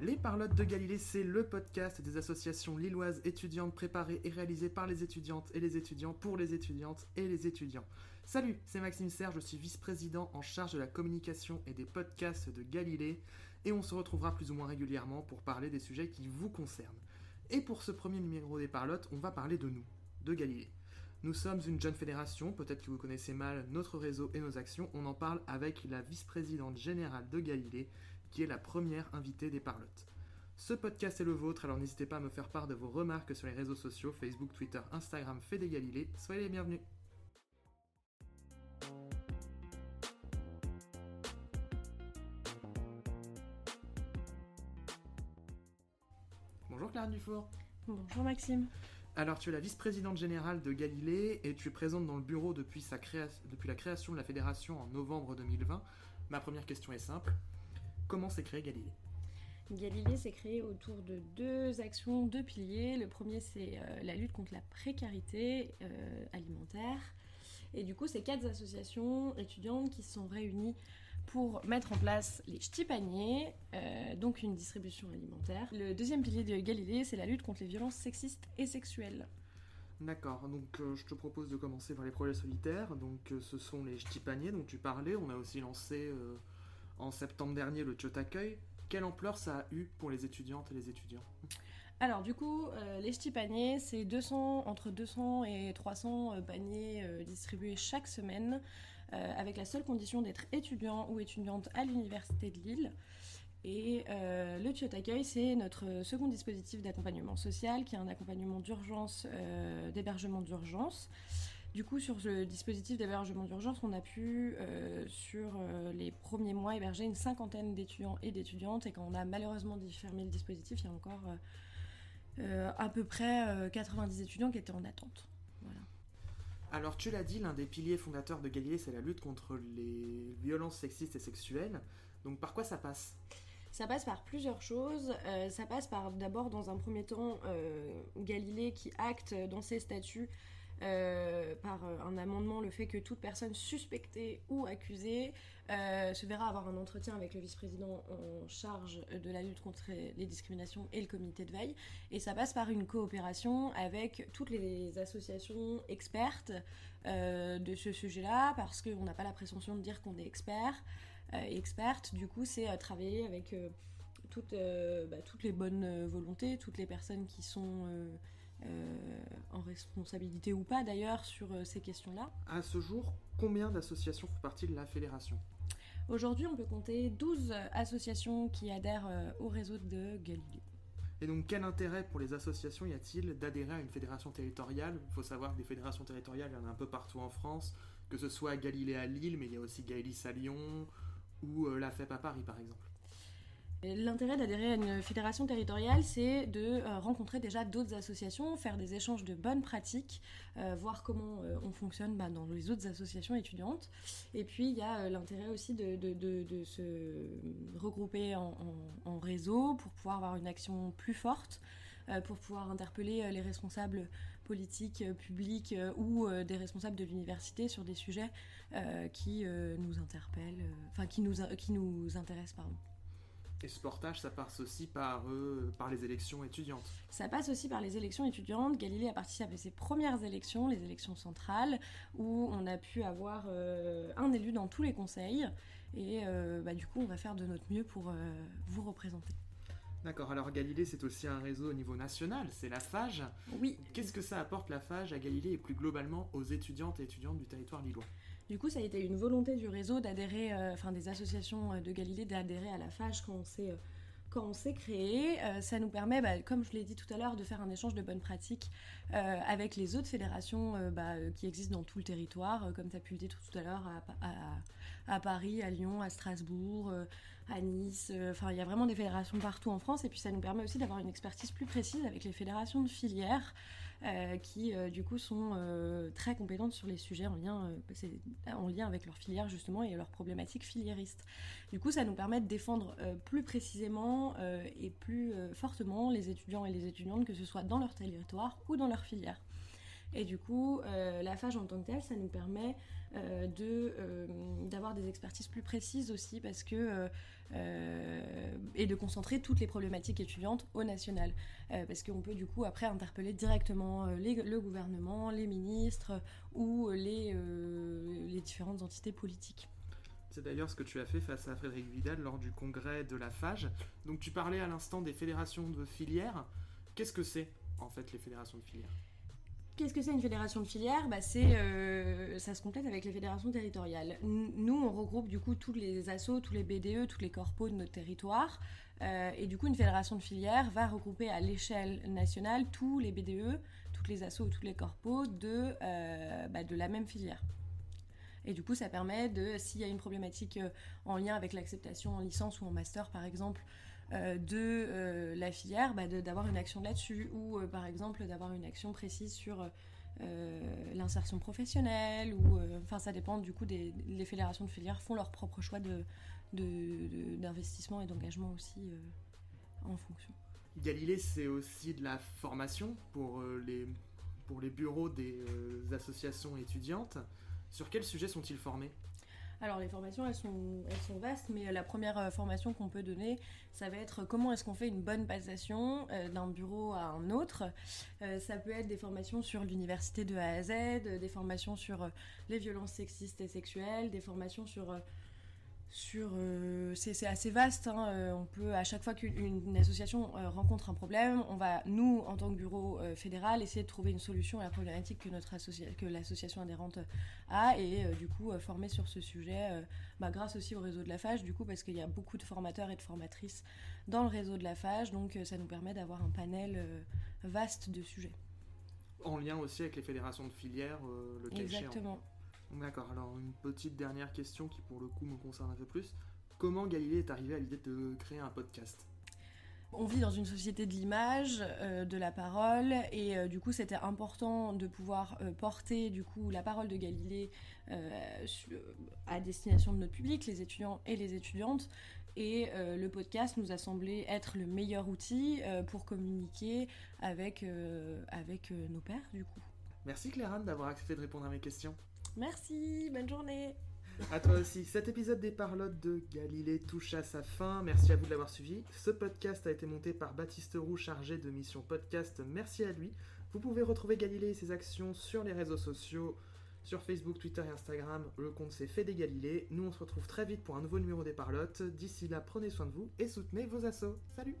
Les Parlottes de Galilée, c'est le podcast des associations lilloises étudiantes préparées et réalisées par les étudiantes et les étudiants pour les étudiantes et les étudiants. Salut, c'est Maxime Serre, je suis vice-président en charge de la communication et des podcasts de Galilée et on se retrouvera plus ou moins régulièrement pour parler des sujets qui vous concernent. Et pour ce premier numéro des Parlottes, on va parler de nous, de Galilée. Nous sommes une jeune fédération, peut-être que vous connaissez mal notre réseau et nos actions. On en parle avec la vice-présidente générale de Galilée, qui est la première invitée des Parlottes. Ce podcast est le vôtre, alors n'hésitez pas à me faire part de vos remarques sur les réseaux sociaux, Facebook, Twitter, Instagram, Fédé Galilée. Soyez les bienvenus. Bonjour Claire Dufour. Bonjour Maxime. Alors tu es la vice-présidente générale de Galilée et tu es présente dans le bureau depuis, sa depuis la création de la fédération en novembre 2020. Ma première question est simple. Comment s'est créé Galilée Galilée s'est créé autour de deux actions, deux piliers. Le premier, c'est euh, la lutte contre la précarité euh, alimentaire. Et du coup, c'est quatre associations étudiantes qui se sont réunies pour mettre en place les ch'tis paniers, euh, donc une distribution alimentaire. Le deuxième pilier de Galilée, c'est la lutte contre les violences sexistes et sexuelles. D'accord, donc je te propose de commencer par les projets solitaires. Donc ce sont les ch'tis paniers dont tu parlais. On a aussi lancé en septembre dernier le Tchot Accueil. Quelle ampleur ça a eu pour les étudiantes et les étudiants? Alors du coup, euh, les ch'tis paniers, c'est 200, entre 200 et 300 euh, paniers euh, distribués chaque semaine, avec la seule condition d'être étudiant ou étudiante à l'université de Lille. Et le Tchot Accueil, c'est notre second dispositif d'accompagnement social, qui est un accompagnement d'urgence, d'hébergement d'urgence. Du coup, sur ce dispositif d'hébergement d'urgence, on a pu, euh, sur euh, les premiers mois, héberger une cinquantaine d'étudiants et d'étudiantes. Et quand on a malheureusement dû fermer le dispositif, il y a encore euh, à peu près 90 étudiants qui étaient en attente. Voilà. Alors, tu l'as dit, l'un des piliers fondateurs de Galilée, c'est la lutte contre les violences sexistes et sexuelles. Donc, par quoi ça passe? Ça passe par plusieurs choses. ça passe par d'abord, dans un premier temps, Galilée qui acte dans ses statuts euh, par euh, un amendement le fait que toute personne suspectée ou accusée euh, se verra avoir un entretien avec le vice-président en charge de la lutte contre les discriminations et le comité de veille. Et ça passe par une coopération avec toutes les associations expertes de ce sujet-là, parce qu'on n'a pas la présomption de dire qu'on est expert et experte. Du coup, c'est travailler avec toutes, bah, toutes les bonnes volontés, toutes les personnes qui sont responsabilité ou pas d'ailleurs sur euh, ces questions-là. À ce jour, combien d'associations font partie de la fédération? Aujourd'hui, on peut compter 12 associations qui adhèrent euh, au réseau de Galilée. Et donc, quel intérêt pour les associations y a-t-il d'adhérer à une fédération territoriale? Il faut savoir que des fédérations territoriales, il y en a un peu partout en France, que ce soit Galilée à Lille, mais il y a aussi Gaëlis à Lyon, ou la FEP à Paris, par exemple. L'intérêt d'adhérer à une fédération territoriale, c'est de euh, rencontrer déjà d'autres associations, faire des échanges de bonnes pratiques, euh, voir comment euh, on fonctionne bah, dans les autres associations étudiantes. Et puis, il y a l'intérêt aussi de, se regrouper en, réseau pour pouvoir avoir une action plus forte, pour pouvoir interpeller les responsables politiques, publics ou des responsables de l'université sur des sujets qui nous interpellent, enfin qui nous, qui nous intéressent. Pardon. Et ce portage, ça passe aussi par, euh, par les élections étudiantes Ça passe aussi par les élections étudiantes. Galilée a participé à ses premières élections, les élections centrales, où on a pu avoir euh, un élu dans tous les conseils. Et euh, bah, du coup, on va faire de notre mieux pour vous représenter. D'accord, alors Galilée, c'est aussi un réseau au niveau national, c'est la FAGE. Oui. Qu'est-ce que ça apporte la FAGE à Galilée et plus globalement aux étudiantes et étudiants du territoire lillois? Du coup, ça a été une volonté du réseau d'adhérer, euh, enfin des associations euh, de Galilée d'adhérer à la FAGE quand on s'est euh, quand on s'est créé, euh, ça nous permet, bah, comme je l'ai dit tout à l'heure, de faire un échange de bonnes pratiques euh, avec les autres fédérations euh, bah, qui existent dans tout le territoire, comme tu as pu le dire tout à l'heure, à, Paris, à Lyon, à Strasbourg, à Nice. Enfin, il y a vraiment des fédérations partout en France, et puis ça nous permet aussi d'avoir une expertise plus précise avec les fédérations de filières qui, du coup, sont très compétentes sur les sujets en lien, en lien avec leurs filières justement et leurs problématiques filiéristes. Du coup, ça nous permet de défendre plus précisément euh, et plus euh, fortement les étudiants et les étudiantes, que ce soit dans leur territoire ou dans leur filière. Et du coup, la phage en tant que telle, ça nous permet de d'avoir des expertises plus précises aussi parce que et de concentrer toutes les problématiques étudiantes au national parce qu'on peut du coup après interpeller directement le gouvernement, les ministres ou les, les différentes entités politiques. C'est d'ailleurs ce que tu as fait face à Frédéric Vidal lors du congrès de la FAGE. Donc tu parlais à l'instant des fédérations de filières. Qu'est-ce que c'est en fait les fédérations de filières? Qu'est-ce que c'est une fédération de filières bah, euh, Ça se complète avec les fédérations territoriales. Nous, on regroupe du coup tous les assos, tous les BDE, tous les corpos de notre territoire. Euh, et du coup, une fédération de filières va regrouper à l'échelle nationale tous les BDE, toutes les assos, tous les corpos de, euh, bah, de la même filière. Et du coup, ça permet de, s'il y a une problématique en lien avec l'acceptation en licence ou en master, par exemple, de euh, la filière, bah, d'avoir une action là-dessus, ou par exemple d'avoir une action précise sur l'insertion professionnelle, ou enfin ça dépend du coup les fédérations de filières font leur propre choix de d'investissement et d'engagement aussi en fonction. Galilée, c'est aussi de la formation pour les pour les bureaux des associations étudiantes. Sur quels sujets sont-ils formés? Alors les formations, elles sont, elles sont vastes, mais euh, la première euh, formation qu'on peut donner, ça va être comment est-ce qu'on fait une bonne passation euh, d'un bureau à un autre. ça peut être des formations sur l'université de A à Z, des formations sur les violences sexistes et sexuelles, des formations sur sur euh, c'est assez vaste hein, euh, on peut à chaque fois qu'une association euh, rencontre un problème on va nous en tant que bureau fédéral essayer de trouver une solution à la problématique que notre que l'association adhérente a et du coup former sur ce sujet bah, grâce aussi au réseau de la FAGE du coup parce qu'il y a beaucoup de formateurs et de formatrices dans le réseau de la FAGE donc ça nous permet d'avoir un panel vaste de sujets. En lien aussi avec les fédérations de filières le cas exactement D'accord, alors une petite dernière question qui pour le coup me concerne un peu plus. Comment Galilée est arrivé à l'idée de créer un podcast? On vit dans une société de l'image, euh, de la parole, et euh, du coup c'était important de pouvoir euh, porter du coup la parole de Galilée à destination de notre public, les étudiants et les étudiantes. Et le podcast nous a semblé être le meilleur outil pour communiquer avec, avec nos pères du coup. Merci Claire d'avoir accepté de répondre à mes questions. Merci, bonne journée. À toi aussi. Cet épisode des Parlottes de Galilée touche à sa fin. Merci à vous de l'avoir suivi. Ce podcast a été monté par Baptiste Roux, chargé de mission podcast. Merci à lui. Vous pouvez retrouver Galilée et ses actions sur les réseaux sociaux, sur Facebook, Twitter et Instagram. Le compte c'est Fait des Galilées. Nous on se retrouve très vite pour un nouveau numéro des Parlottes. D'ici là, prenez soin de vous et soutenez vos assos. Salut